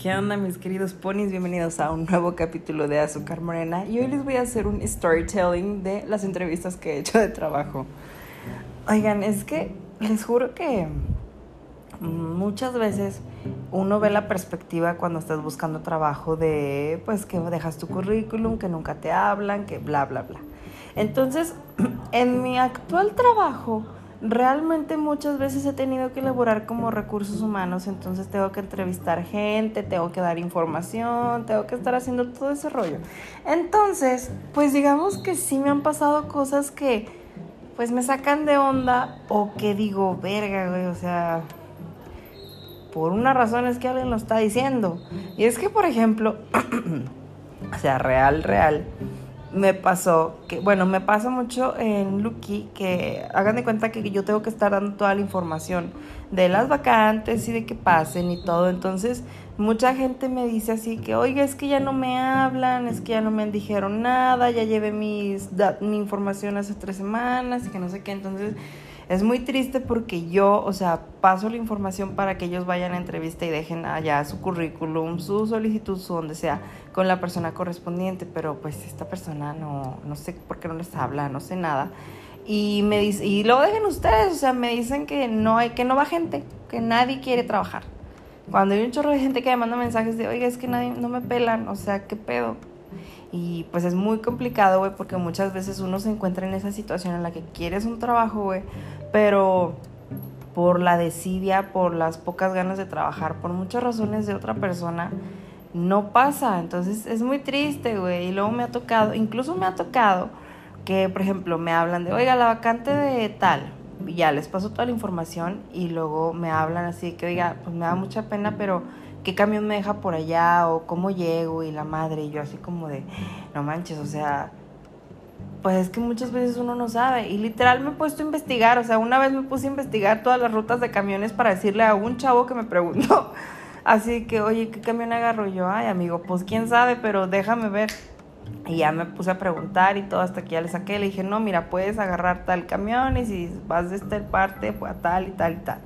¿Qué onda mis queridos ponis? Bienvenidos a un nuevo capítulo de Azúcar Morena y hoy les voy a hacer un storytelling de las entrevistas que he hecho de trabajo. Oigan, es que les juro que muchas veces uno ve la perspectiva cuando estás buscando trabajo de pues que dejas tu currículum, que nunca te hablan, que bla, bla, bla. Entonces, en mi actual trabajo, realmente muchas veces he tenido que elaborar como recursos humanos, entonces tengo que entrevistar gente, tengo que dar información, tengo que estar haciendo todo ese rollo. Entonces, pues digamos que sí me han pasado cosas que pues me sacan de onda o que digo, verga, güey, o sea, por una razón es que alguien lo está diciendo. Y es que, por ejemplo, o sea, real, real me pasó que, bueno, me pasa mucho en Lucky que hagan de cuenta que yo tengo que estar dando toda la información de las vacantes y de que pasen y todo. Entonces, mucha gente me dice así que, oiga, es que ya no me hablan, es que ya no me dijeron nada, ya llevé mis, mi información hace tres semanas y que no sé qué. Entonces, es muy triste porque yo, o sea, paso la información para que ellos vayan a entrevista y dejen allá su currículum, su solicitud, su donde sea, con la persona correspondiente, pero pues esta persona no, no sé por qué no les habla, no sé nada. Y me dice, y lo dejen ustedes, o sea, me dicen que no hay, que no va gente, que nadie quiere trabajar. Cuando hay un chorro de gente que me manda mensajes de, oiga, es que nadie, no me pelan, o sea, ¿qué pedo? Y pues es muy complicado, güey, porque muchas veces uno se encuentra en esa situación en la que quieres un trabajo, güey, pero por la desidia, por las pocas ganas de trabajar, por muchas razones de otra persona, no pasa. Entonces es muy triste, güey. Y luego me ha tocado, incluso me ha tocado que, por ejemplo, me hablan de, oiga, la vacante de tal. Ya les paso toda la información y luego me hablan así que, oiga, pues me da mucha pena, pero qué camión me deja por allá o cómo llego y la madre y yo así como de, no manches, o sea, pues es que muchas veces uno no sabe y literal me he puesto a investigar, o sea, una vez me puse a investigar todas las rutas de camiones para decirle a un chavo que me preguntó, así que, oye, ¿qué camión agarro yo? Ay, amigo, pues quién sabe, pero déjame ver. Y ya me puse a preguntar y todo hasta que ya le saqué, le dije, no, mira, puedes agarrar tal camión y si vas de esta parte, pues a tal y tal y tal.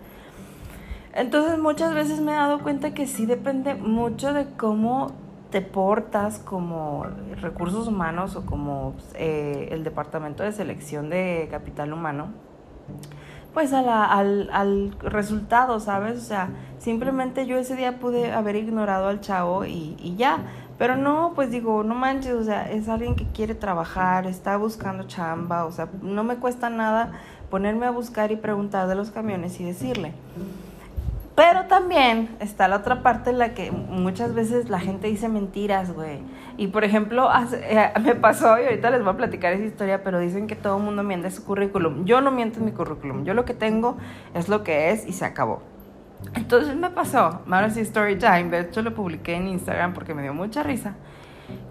Entonces muchas veces me he dado cuenta que sí depende mucho de cómo te portas como recursos humanos o como eh, el departamento de selección de capital humano, pues al, al, resultado, ¿sabes? O sea, simplemente yo ese día pude haber ignorado al chavo y, y ya. Pero no, pues digo, no manches, o sea, es alguien que quiere trabajar, está buscando chamba, o sea, no me cuesta nada ponerme a buscar y preguntar de los camiones y decirle. Pero también está la otra parte en la que muchas veces la gente dice mentiras, güey. Y por ejemplo, eh, me pasó, y ahorita les voy a platicar esa historia, pero dicen que todo el mundo miente su currículum. Yo no miento en mi currículum. Yo lo que tengo es lo que es y se acabó. Entonces me pasó, ahora sí, story time. De hecho, lo publiqué en Instagram porque me dio mucha risa.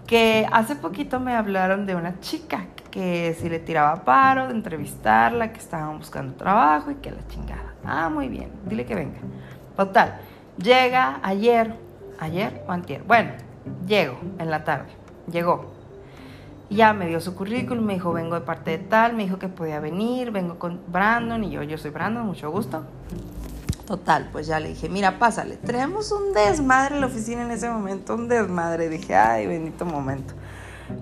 Que hace poquito me hablaron de una chica que si le tiraba paro de entrevistarla, que estaban buscando trabajo y que la chingada. Ah, muy bien, dile que venga. Total, llega ayer, ayer o antier. Bueno, llego en la tarde, llegó. Ya me dio su currículum, me dijo, vengo de parte de tal, me dijo que podía venir, vengo con Brandon y yo, yo soy Brandon, mucho gusto. Total, pues ya le dije, mira, pásale, traemos un desmadre en la oficina en ese momento, un desmadre. Dije, ay, bendito momento.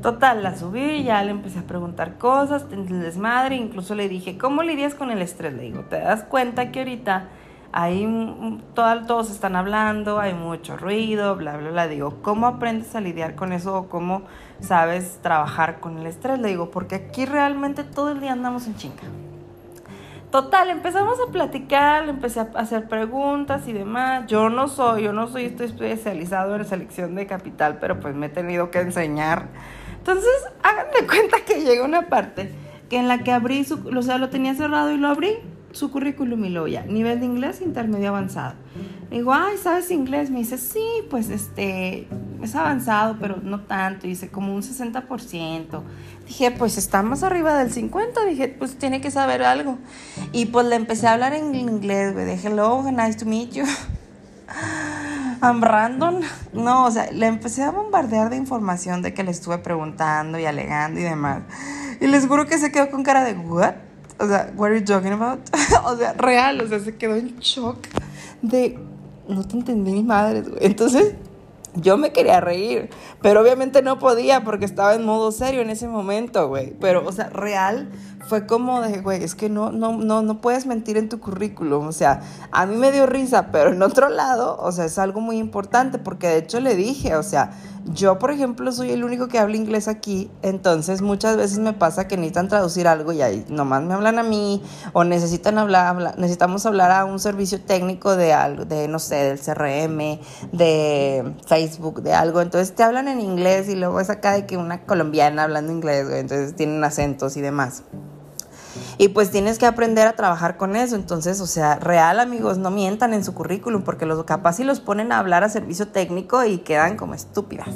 Total, la subí, ya le empecé a preguntar cosas, el desmadre, incluso le dije, ¿cómo lidias con el estrés? Le digo, ¿te das cuenta que ahorita Ahí todos están hablando, hay mucho ruido, bla, bla, bla. Digo, ¿cómo aprendes a lidiar con eso o cómo sabes trabajar con el estrés? Le digo, porque aquí realmente todo el día andamos en chinga. Total, empezamos a platicar, empecé a hacer preguntas y demás. Yo no soy, yo no soy, estoy especializado en selección de capital, pero pues me he tenido que enseñar. Entonces, háganme cuenta que llega una parte que en la que abrí, su, o sea, lo tenía cerrado y lo abrí su currículum y lo ya, nivel de inglés intermedio avanzado. digo, ay, ¿sabes inglés? Me dice, sí, pues este, es avanzado, pero no tanto. Dice, como un 60%. Dije, pues estamos arriba del 50%. Dije, pues tiene que saber algo. Y pues le empecé a hablar en inglés, güey. Dije, hello, nice to meet you. I'm Brandon. No, o sea, le empecé a bombardear de información de que le estuve preguntando y alegando y demás. Y les juro que se quedó con cara de, ¿what? O sea, what are you talking about? o sea, real, o sea, se quedó en shock de, no te entendí mi madre, güey. Entonces, yo me quería reír, pero obviamente no podía porque estaba en modo serio en ese momento, güey. Pero, o sea, real fue como de, güey, es que no, no, no, no puedes mentir en tu currículum. O sea, a mí me dio risa, pero en otro lado, o sea, es algo muy importante porque de hecho le dije, o sea, yo, por ejemplo, soy el único que habla inglés aquí, entonces muchas veces me pasa que necesitan traducir algo y ahí nomás me hablan a mí o necesitan hablar, necesitamos hablar a un servicio técnico de algo, de no sé, del CRM, de Facebook, de algo, entonces te hablan en inglés y luego es acá de que una colombiana hablando inglés, entonces tienen acentos y demás. Y pues tienes que aprender a trabajar con eso. Entonces, o sea, real amigos, no mientan en su currículum porque los capaz si los ponen a hablar a servicio técnico y quedan como estúpidas.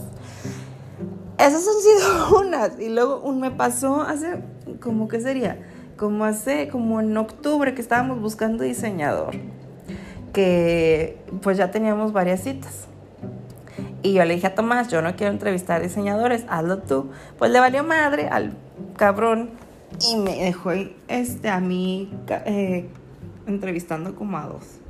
Esas han sido unas. Y luego me pasó hace, como que sería, como hace, como en octubre que estábamos buscando diseñador. Que pues ya teníamos varias citas. Y yo le dije a Tomás, yo no quiero entrevistar diseñadores, hazlo tú. Pues le valió madre al cabrón y me dejó este, a mí eh, entrevistando como a dos.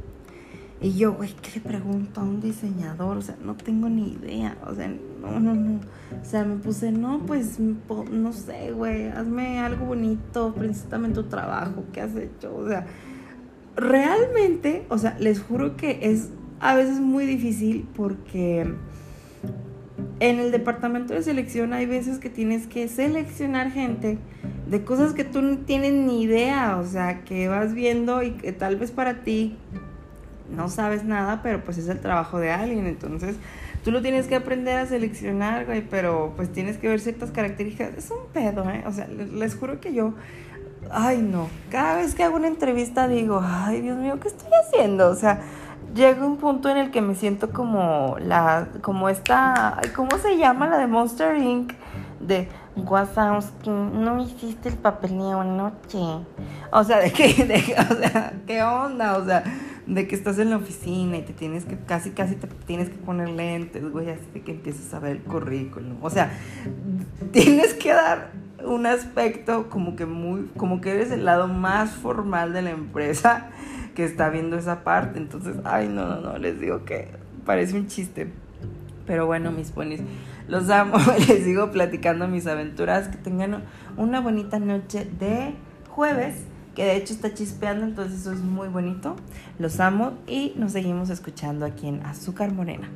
Y yo, güey, ¿qué le pregunto a un diseñador? O sea, no tengo ni idea. O sea, no, no, no. O sea, me puse, no, pues, no sé, güey, hazme algo bonito, preséntame tu trabajo, ¿qué has hecho? O sea, realmente, o sea, les juro que es a veces muy difícil porque en el departamento de selección hay veces que tienes que seleccionar gente de cosas que tú no tienes ni idea, o sea, que vas viendo y que tal vez para ti no sabes nada, pero pues es el trabajo de alguien, entonces tú lo tienes que aprender a seleccionar, güey, pero pues tienes que ver ciertas características, es un pedo, ¿eh? O sea, les, juro que yo, ay no, cada vez que hago una entrevista digo, ay Dios mío, ¿qué estoy haciendo? O sea, llega un punto en el que me siento como la, como esta, ¿cómo se llama la de Monster Inc? De Wazowski, no hiciste el papeleo anoche. O sea, de que, o sea, ¿qué onda? O sea, de que estás en la oficina y te tienes que, casi, casi te tienes que poner lentes, güey, así de que empiezas a ver el currículum. O sea, tienes que dar un aspecto como que muy, como que eres el lado más formal de la empresa que está viendo esa parte. Entonces, ay, no, no, no, les digo que parece un chiste. Pero bueno, mis ponis, los amo. Les sigo platicando mis aventuras. Que tengan una bonita noche de jueves, que de hecho está chispeando, entonces eso es muy bonito. Los amo y nos seguimos escuchando aquí en Azúcar Morena.